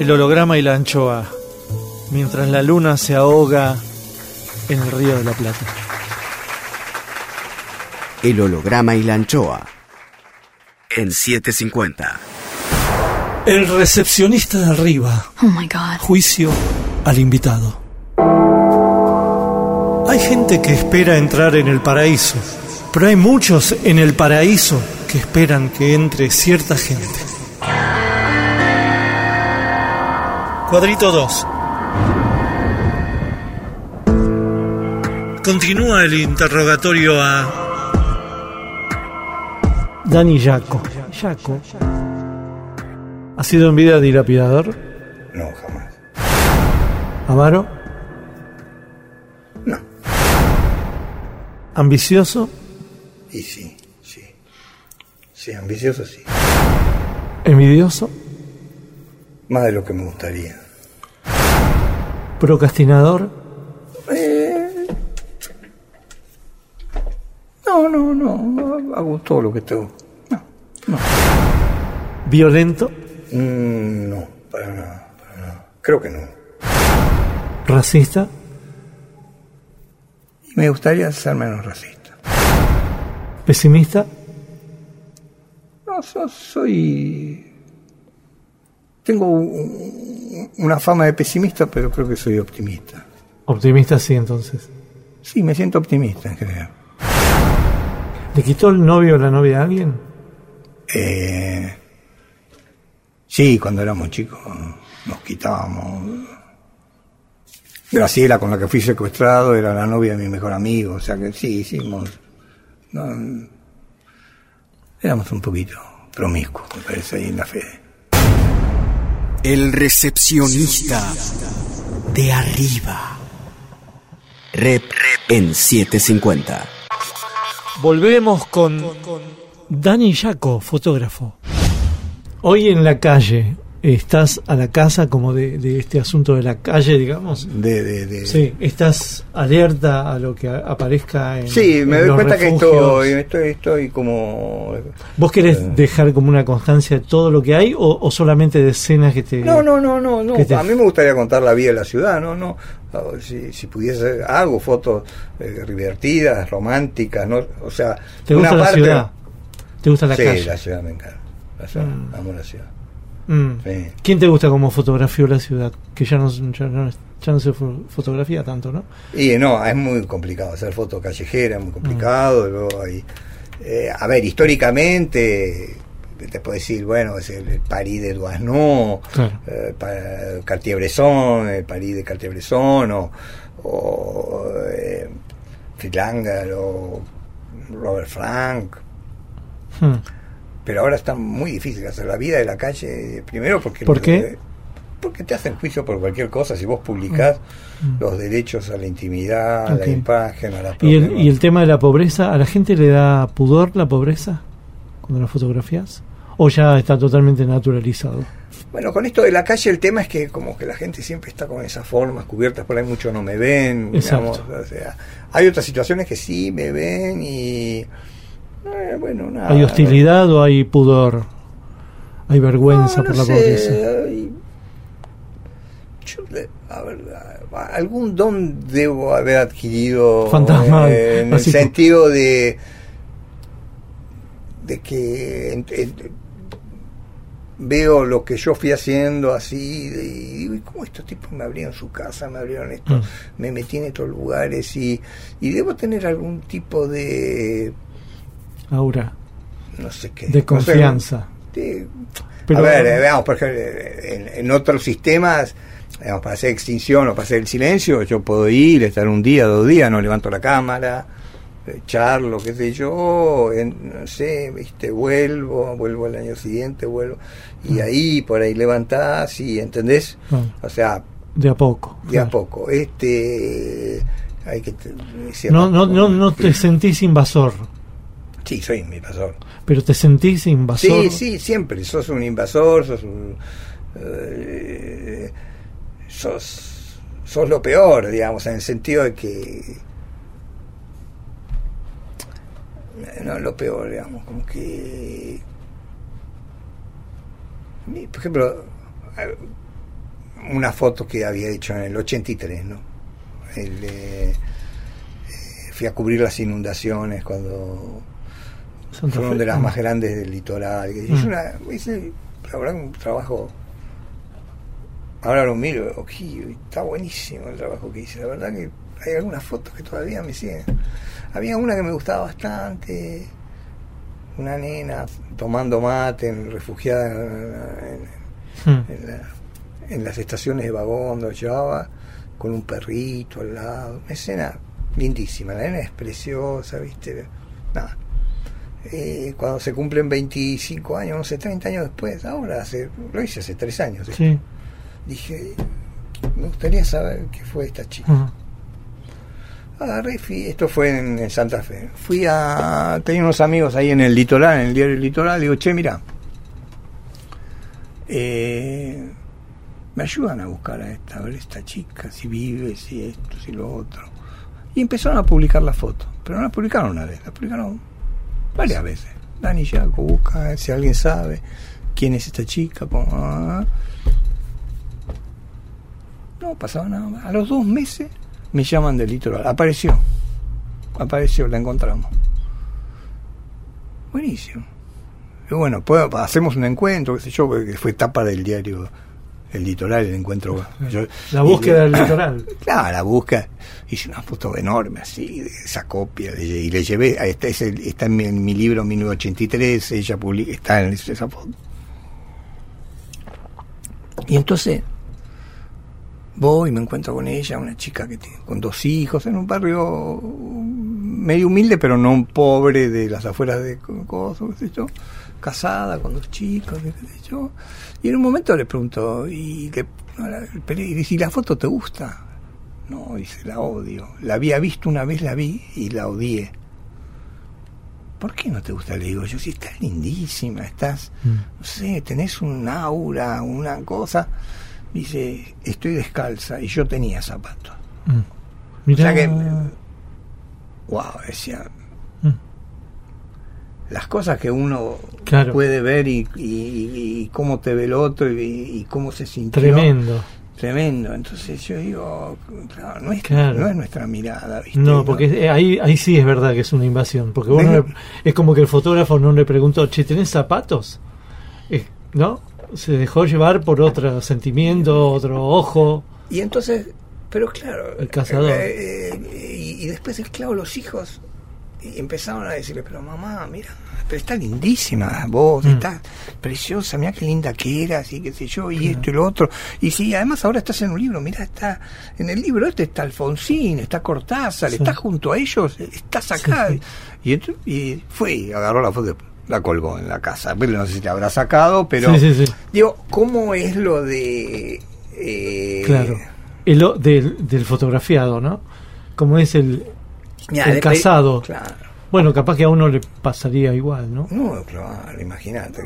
El holograma y la anchoa, mientras la luna se ahoga en el río de la Plata. El holograma y la anchoa. En 750. El recepcionista de arriba. Oh my God. Juicio al invitado. Hay gente que espera entrar en el paraíso, pero hay muchos en el paraíso que esperan que entre cierta gente. Cuadrito 2. Continúa el interrogatorio a Dani Yaco. Yaco. ¿Ha sido en vida dilapidador? No, jamás. ¿Amaro? No. ¿Ambicioso? Y sí, sí. Sí, ambicioso sí. ¿Envidioso? Más de lo que me gustaría. ¿Procrastinador? Eh, No, no, no. Hago todo lo que tengo. No. ¿Violento? Mm, no, para nada, para nada. Creo que no. ¿Racista? Y me gustaría ser menos racista. ¿Pesimista? No, so- soy... Tengo un- una fama de pesimista, pero creo que soy optimista. Optimista sí, entonces. Sí, me siento optimista en general. ¿Le quitó el novio o la novia a alguien? Eh, sí, cuando éramos chicos nos quitábamos. Graciela, con la que fui secuestrado, era la novia de mi mejor amigo. O sea que sí, hicimos. no, éramos un poquito promiscuos, me parece, ahí en la fe. El recepcionista de arriba. Rep en 750. Volvemos con Dani Yaco, fotógrafo. Hoy en la calle, ¿estás a la casa como de, de este asunto de la calle, digamos? De, de, de- Sí, ¿estás alerta a lo que aparezca en Sí, me en doy los cuenta que estoy, estoy, estoy como... ¿Vos querés Eh. dejar como una constancia de todo lo que hay o, o solamente de escenas que te... No, no, no, no, no. ¿Qué te- A mí me gustaría contar la vida de la ciudad, no, no. Si, si pudiese, hago fotos eh, divertidas, románticas, no, o sea, ¿Te gusta la ciudad? ¿Te gusta la sí, calle? la ciudad me encanta. La ciudad, Mm. amo la ciudad. Mm. Sí. ¿Quién te gusta como fotografió la ciudad? Que ya no, ya no, ya no se fo- fotografía tanto, ¿no? Y no, es muy complicado hacer fotos callejeras, es muy complicado. luego hay, eh, a ver, históricamente, te puedo decir, bueno, es el, el París de Claro. eh, Cartier-Bresson, el París de Cartier-Bresson, o, o eh, Fritz Langer, o Robert Frank. Hmm. Pero ahora está muy difícil hacer la vida de la calle, primero porque... ¿Por qué? porque te hacen juicio por cualquier cosa. Si vos publicás Mm. los derechos a la intimidad, a la imagen, a la ¿Y el, ¿Y el tema de la pobreza? ¿A la gente le da pudor la pobreza cuando la fotografías? ¿O ya está totalmente naturalizado? Bueno, con esto de la calle el tema es que como que la gente siempre está con esas formas cubiertas, por ahí muchos no me ven. Exacto. digamos, o sea, hay otras situaciones que sí me ven y... eh, bueno, nada. ¿Hay hostilidad o hay pudor? ¿Hay vergüenza No, no por la sé, pobreza? hay- yo, eh, a ver, algún don debo haber adquirido Fantasmal, eh, en el sentido de de que veo lo que yo fui haciendo así y digo, ¿y cómo estos tipos me abrieron su casa, me abrieron esto, Mm. me metí en estos lugares y, y debo tener algún tipo de Aura, no sé qué de no sé, confianza. Pero- a ver, eh, veamos, por ejemplo, en, en otros sistemas, digamos, para hacer extinción o para hacer el silencio, yo puedo ir, estar un día, dos días, no levanto la cámara, eh, charlo, qué sé yo, en- no sé, viste, vuelvo, vuelvo al año siguiente, vuelvo, y Mm. ahí por ahí levantás y, ¿entendés? Ah, O sea, de a poco. de a poco, este, hay que... te- No, no, no, no te sentís invasor, Sí, soy mi pastor. pero te sentís invasor. Sí, sí, siempre. Sos un invasor, sos un. eh, sos, sos lo peor, digamos, en el sentido de que. No, lo peor, digamos, como que. Por ejemplo, una foto que había hecho en el 83, ¿no? El, eh, eh, fui a cubrir las inundaciones cuando Santa fueron Fe. de las más grandes del litoral. Mm. Hice, una, hice, la verdad, un trabajo. Ahora lo miro, ok, está buenísimo el trabajo que hice. La verdad que hay algunas fotos que todavía me siguen. Había una que me gustaba bastante, una nena tomando mate, refugiada en, Mm. en la- en las estaciones de vagón donde llevaba con un perrito al lado. Una escena lindísima. La nena es preciosa, ¿viste? Nada. Eh, cuando se cumplen 25 años, no sé, 30 años después, ahora hace, lo hice hace 3 años. Sí. Dije, me gustaría saber qué fue esta chica. Ah. Agarré y fui, esto fue en, en Santa Fe. Fui a. Tenía unos amigos ahí en el litoral, en el diario Litoral. Digo, che, mira. eh, me ayudan a buscar a esta, a ver esta chica, si vive, si esto, si lo otro. Y empezaron a publicar la foto. Pero no la publicaron una vez, la publicaron varias veces. Dani Yaco busca, si alguien sabe quién es esta chica. ah. No pasaba nada más. A los dos meses me llaman del litoral. Apareció. Apareció, la encontramos. Buenísimo. Y bueno, pues, hacemos un encuentro, qué sé yo, porque fue etapa del diario El Litoral, el encuentro. yo- La búsqueda del litoral. Claro, la busca. Hice una foto enorme así, de esa copia, y le llevé, a esta, es el- está en mi, en mi libro 1983, ella publica, está en esa foto. Y entonces voy y me encuentro con ella, una chica que tiene, con dos hijos, en un barrio medio humilde, pero no un pobre de las afueras de Coso, qué sé yo, casada con dos chicos, qué sé yo. Y en un momento le pregunto, ¿y, le- y dice, ¿y la foto te gusta? No, dice, la odio. La había visto una vez, la vi y la odié. ¿Por qué no te gusta? Le digo yo, si estás lindísima, estás, Mm. no sé, tenés un aura, una cosa. Dice, estoy descalza y yo tenía zapatos. Mm. O Mirá. sea que, wow, decía, Mm. las cosas que uno Claro. puede ver y, y- y cómo te ve el otro y, y cómo se sintió. Tremendo. Tremendo. Entonces yo digo, claro, no es, Claro. no es nuestra mirada, ¿viste? No, porque eh, ahí, ahí sí es verdad que es una invasión. Porque vos no Venga. le- es como que el fotógrafo no le preguntó, che, ¿tenés zapatos? Eh, ¿No? Se dejó llevar por otro sentimiento, otro ojo. Y entonces, pero claro. El cazador. eh, eh, y, después, claro, los hijos y empezaron a decirle, pero mamá, mira, pero está lindísima vos, Mm. estás preciosa, mira qué linda que eras y qué sé yo, y esto y lo otro. Y sí, además ahora estás en un libro, mira, está en el libro este está Alfonsín, está Cortázar, Sí. estás junto a ellos, estás acá. Sí, Y, ent- y fue y agarró la foto, la colgó en la casa. No sé si te habrá sacado, pero... sí, sí, sí. Digo, ¿cómo es lo de... eh, Claro. El, del, del fotografiado, ¿no? Como es el, Ya, el casado. Claro. Bueno, capaz que a uno le pasaría igual, ¿no? No, claro, imagínate.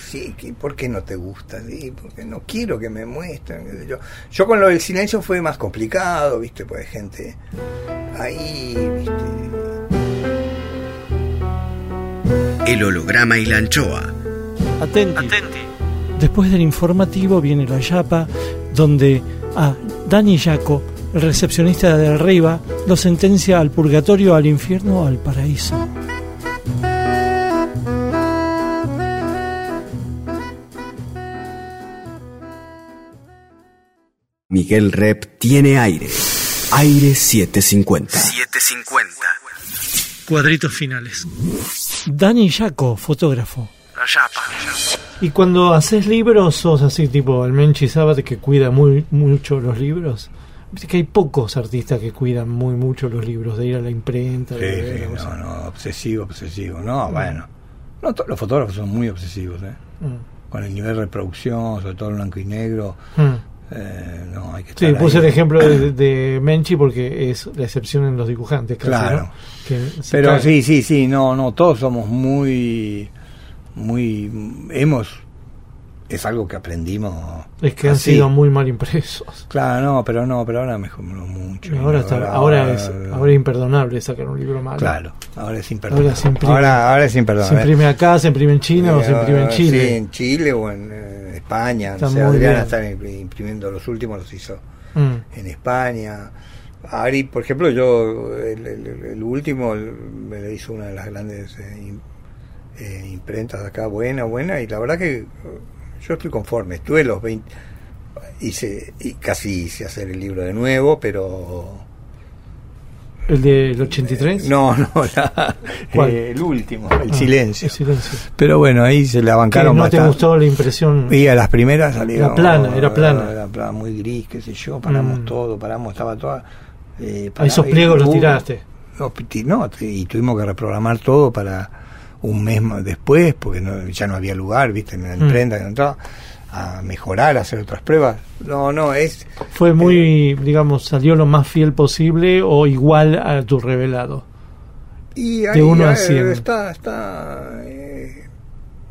Sí, ¿por qué no te gusta? Sí, porque no quiero que me muestren. Yo, yo con lo del silencio fue más complicado, ¿viste? Pues hay gente ahí, ¿viste? El holograma y la anchoa. Atenti. Después del informativo viene la yapa, donde a Dani Yaco, el recepcionista de Arriba, lo sentencia al purgatorio, al infierno o al paraíso. Miguel Rep tiene aire. Aire 750. 750. Cuadritos finales. Dani Yaco, fotógrafo. La yapa. Y cuando haces libros, sos así tipo el Menchi Sabat que cuida muy mucho los libros. Que hay pocos artistas que cuidan muy mucho los libros, de ir a la imprenta. Sí, sí, no, no, obsesivo, obsesivo. No, bueno. No, los fotógrafos son muy obsesivos, ¿eh? Mm. Con el nivel de reproducción, sobre todo en blanco y negro. Mm. eh, no, hay que Sí, estar puse ahí. el ejemplo de, de Menchi porque es la excepción en los dibujantes, casi, Claro. ¿no? Que se Pero sí, sí, sí, no, no, todos somos muy, muy, hemos es algo que aprendimos. Es que han así. sido muy mal impresos. Claro, no, pero no, pero ahora mejoró mucho. Ahora, está, ahora, es, ahora es imperdonable sacar un libro malo. Claro, ahora es imperdonable. Ahora se imprime, ahora, ahora es se imperdonable. imprime acá, se imprime en China o se imprime en Eh, Chile. Sí, en Chile o en eh, España. Está o sea, Adriana bien. está imprimiendo los últimos, los hizo Mm. en España. Ari, por ejemplo, yo el, el- el último el- me lo hizo una de las grandes eh, eh, imprentas de acá, buena, buena, y la verdad que yo estoy conforme. Estuve los 20, hice, y casi hice hacer el libro de nuevo, pero... ¿El del 83? No, no, la- eh, el último, el Ah, silencio. el silencio. Pero bueno, ahí se la bancaron no te bastante. gustó la impresión. Y a las primeras salieron. Era plana, era plana. Era plana, muy gris, qué sé yo. Paramos Mm. todo, paramos, estaba toda. eh, A esos pliegos los tiraste. No, ti- no, y tuvimos que reprogramar todo para un mes después, porque no- ya no había lugar, viste, en la Mm. imprenta que no entraba, a mejorar, a hacer otras pruebas. No, no, es. Fue muy, digamos, salió lo más fiel posible o igual a tu revelado. Y De uno a cien. Está, está, eh,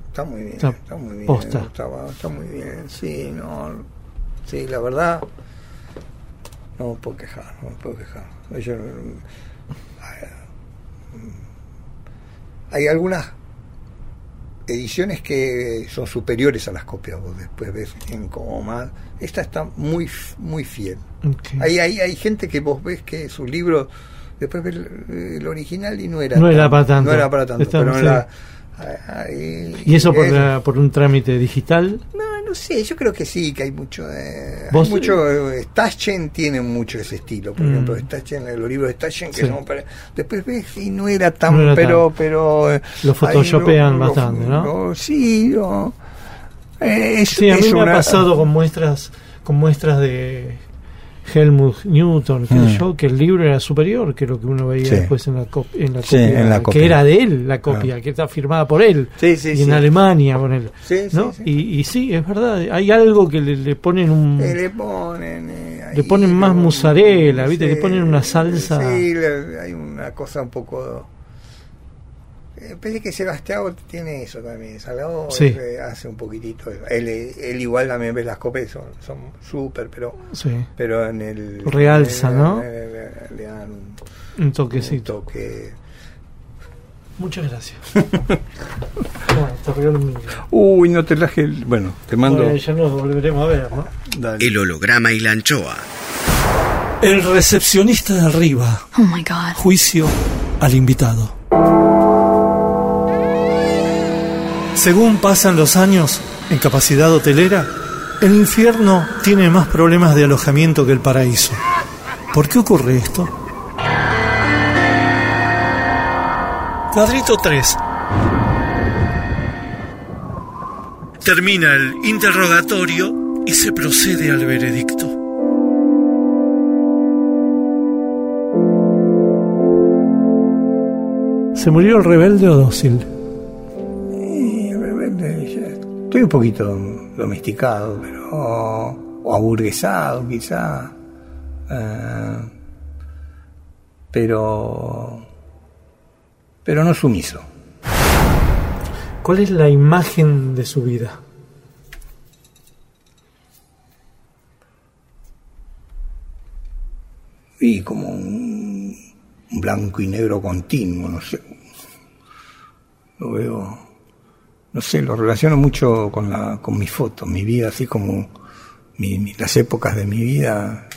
está muy bien. Está Está, muy bien. posta. Está, está muy bien, sí, no. Sí, la verdad. No me puedo quejar, no me puedo quejar. Yo, mm, hay algunas ediciones que son superiores a las copias, vos después ves en como más. Esta está muy muy fiel. Hay, hay, hay gente que vos ves que sus libros, después ves el, el original y no era, No era para tanto. No era para tanto. Pero en sí. la- hay- ¿Y eso por, la- por un trámite digital? No, no sé, yo creo que sí, que hay mucho. Eh, hay ¿Vos- mucho eh, Stachen tiene mucho ese estilo. Por Mm. ejemplo, Stachen, los libros de Stachen, que Sí. son para- Después ves y no era tan. No era pero. tan. pero eh, Lo ahí photoshopean bastante, ¿no? lo- sí, lo- eh, es, Sí, a mí me una- ha pasado con muestras, con muestras de Helmut Newton, qué sé Mm. yo, que el libro era superior que lo que uno veía Sí. después en la, cop- en la Sí, copia, en la copia. que era de él la copia, que está firmada por él, Sí, sí, y en Alemania con él. ¿no? Y, y sí, es verdad, hay algo que le, le ponen un... Eh, le ponen. eh, Le ponen más mozzarella, ¿viste? Le ponen una salsa. Sí, hay una cosa un poco. Eh, Pensé que Sebastián tiene eso también. Salgado Sí. eh, hace un poquitito. eso. Él, él igual también ves las copias, son son súper, pero Sí, pero en el. Realza, eh, ¿no? Le, le- le dan un, un un toquecito. toque. Muchas gracias. bueno, un. Uy, no te traje. el- Bueno, te mando. Bueno, ya nos volveremos a ver, ¿no? Dale. El holograma y la anchoa. El recepcionista de arriba. Oh my god. Juicio al invitado. Según pasan los años en capacidad hotelera, el infierno tiene más problemas de alojamiento que el paraíso. ¿Por qué ocurre esto? Cuadrito 3. Termina el interrogatorio y se procede al veredicto. ¿Se murió el rebelde o dócil? Estoy un poquito domesticado, pero o aburguesado quizá, eh, pero pero no sumiso. ¿Cuál es la imagen de su vida? Y como un, un blanco y negro continuo, no sé. Lo veo, no sé, lo relaciono mucho con la con mis fotos, mi vida, así como mi- mi- las épocas de mi vida.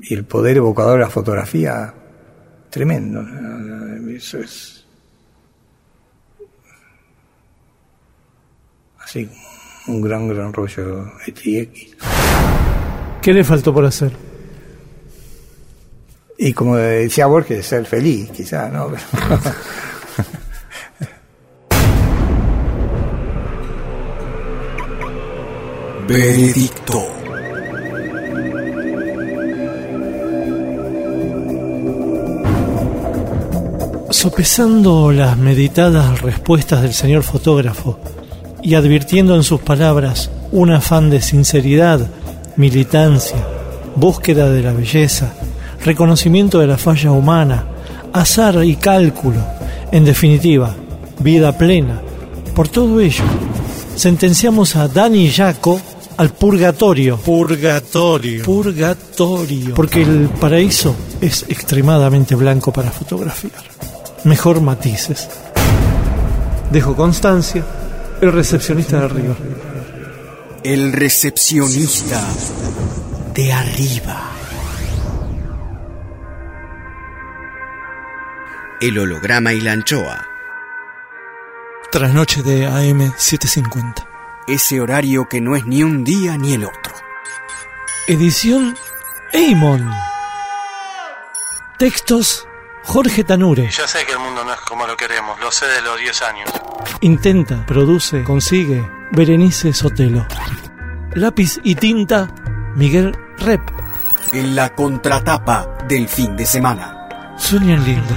y el poder evocador de la fotografía, tremendo. Eso es. Así, un gran, gran rollo ETX. ¿Qué le faltó por hacer? Y como decía Borges, ser feliz, quizás, ¿no? Veredicto. Sopesando las meditadas respuestas del señor fotógrafo y advirtiendo en sus palabras un afán de sinceridad, militancia, búsqueda de la belleza, reconocimiento de la falla humana, azar y cálculo, en definitiva, vida plena, Por todo ello, sentenciamos a Dani Yaco al purgatorio. Purgatorio. Purgatorio. Porque el paraíso es extremadamente blanco para fotografiar. Mejor matices. Dejo constancia, el recepcionista de arriba. El recepcionista de arriba. El holograma y la anchoa. Trasnoche de AM 750. Ese horario que no es ni un día ni el otro. Edición Eamon. Textos Jorge Tanure. Ya sé que el mundo no es como lo queremos, lo sé de los 10 años. Intenta, produce, consigue Berenice Sotelo. Lápiz y tinta Miguel Rep. En la contratapa del fin de semana. Sueñan lindo.